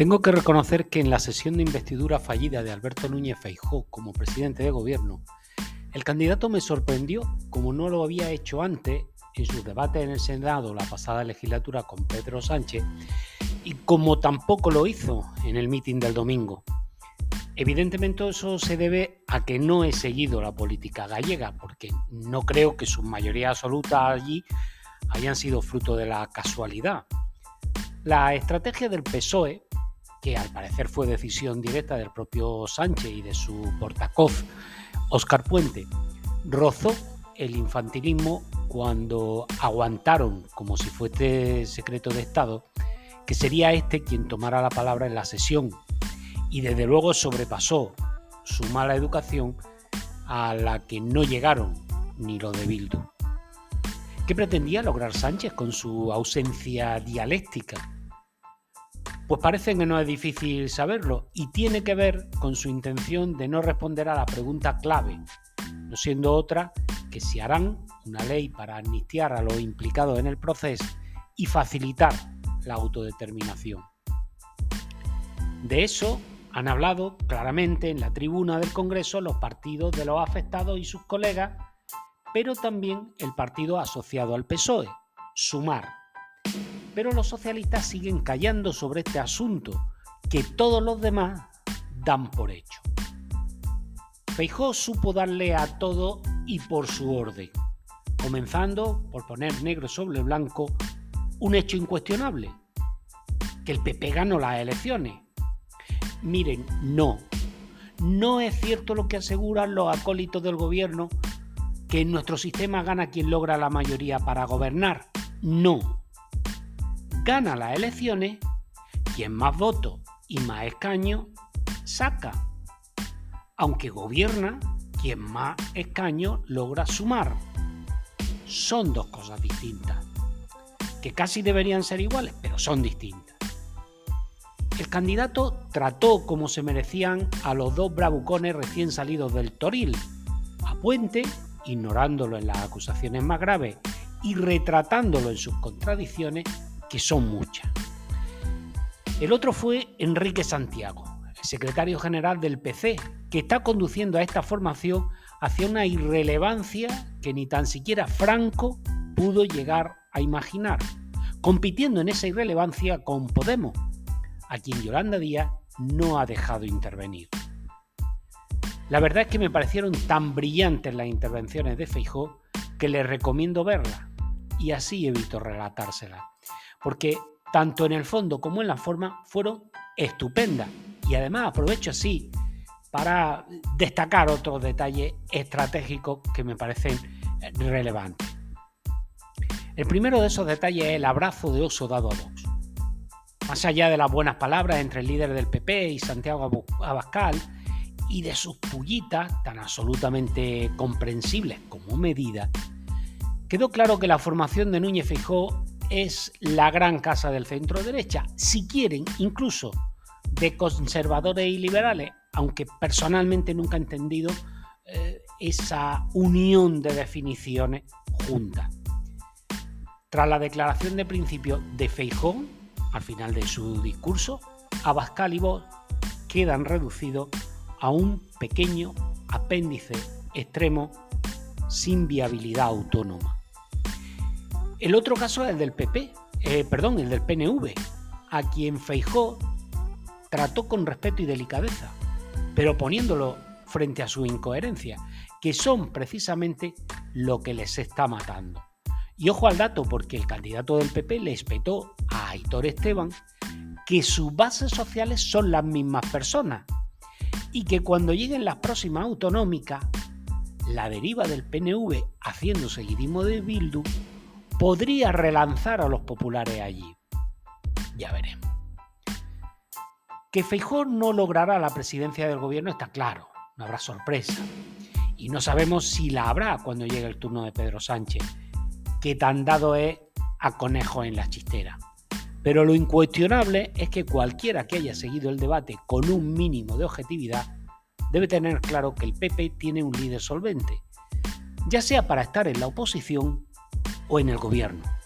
Tengo que reconocer que en la sesión de investidura fallida de Alberto Núñez Feijó como presidente de gobierno, el candidato me sorprendió como no lo había hecho antes en sus debates en el Senado la pasada legislatura con Pedro Sánchez y como tampoco lo hizo en el mitin del domingo. Evidentemente eso se debe a que no he seguido la política gallega, porque no creo que su mayoría absoluta allí hayan sido fruto de la casualidad. La estrategia del PSOE, que al parecer fue decisión directa del propio Sánchez y de su portacoz, Óscar Puente, rozó el infantilismo cuando aguantaron, como si fuese secreto de Estado, que sería este quien tomara la palabra en la sesión y desde luego sobrepasó su mala educación a la que no llegaron ni lo de Bildu. ¿Qué pretendía lograr Sánchez con su ausencia dialéctica? Pues parece que no es difícil saberlo y tiene que ver con su intención de no responder a la pregunta clave, no siendo otra que si harán una ley para amnistiar a los implicados en el proceso y facilitar la autodeterminación. De eso han hablado claramente en la tribuna del Congreso los partidos de los afectados y sus colegas, pero también el partido asociado al PSOE, Sumar. Pero los socialistas siguen callando sobre este asunto que todos los demás dan por hecho. Feijó supo darle a todo y por su orden, comenzando por poner negro sobre blanco un hecho incuestionable, que el PP ganó las elecciones Miren, no. No es cierto lo que aseguran los acólitos del gobierno, que en nuestro sistema gana quien logra la mayoría para gobernar. No. Gana las elecciones quien más votos y más escaños saca. Aunque gobierna quien más escaños logra sumar. Son dos cosas distintas, que casi deberían ser iguales, pero son distintas. El candidato trató como se merecían a los dos bravucones recién salidos del Toril, a Puente, ignorándolo en las acusaciones más graves y retratándolo en sus contradicciones, que son muchas. El otro fue Enrique Santiago, secretario general del PC, que está conduciendo a esta formación hacia una irrelevancia que ni tan siquiera Franco pudo llegar a imaginar, compitiendo en esa irrelevancia con Podemos, a quien Yolanda Díaz no ha dejado intervenir. La verdad es que me parecieron tan brillantes las intervenciones de Feijó que les recomiendo verla y así evito relatárselas, porque tanto en el fondo como en la forma fueron estupendas y además aprovecho así para destacar otros detalles estratégicos que me parecen relevantes. El primero de esos detalles es el abrazo de oso dado a Vox. Más allá de las buenas palabras entre el líder del PP y Santiago Abascal y de sus pullitas tan absolutamente comprensibles como medida, quedó claro que la formación de Núñez Fijó es la gran casa del centro derecha, si quieren, incluso de conservadores y liberales, aunque personalmente nunca he entendido eh, esa unión de definiciones juntas. Tras la declaración de principio de Feijón, al final de su discurso, Abascal y Vox quedan reducidos a un pequeño apéndice extremo sin viabilidad autónoma. El otro caso es el del PP, eh, perdón, el del PNV, a quien Feijó trató con respeto y delicadeza, pero poniéndolo frente a su incoherencia, que son precisamente lo que les está matando. Y ojo al dato, porque el candidato del PP le espetó a Aitor Esteban que sus bases sociales son las mismas personas y que cuando lleguen las próximas autonómicas, la deriva del PNV haciendo seguidismo de Bildu podría relanzar a los populares allí. Ya veremos. Que Feijó no logrará la presidencia del gobierno está claro, no habrá sorpresa. Y no sabemos si la habrá cuando llegue el turno de Pedro Sánchez que tan dado es a conejo en la chistera. Pero lo incuestionable es que cualquiera que haya seguido el debate con un mínimo de objetividad debe tener claro que el PP tiene un líder solvente, ya sea para estar en la oposición o en el gobierno.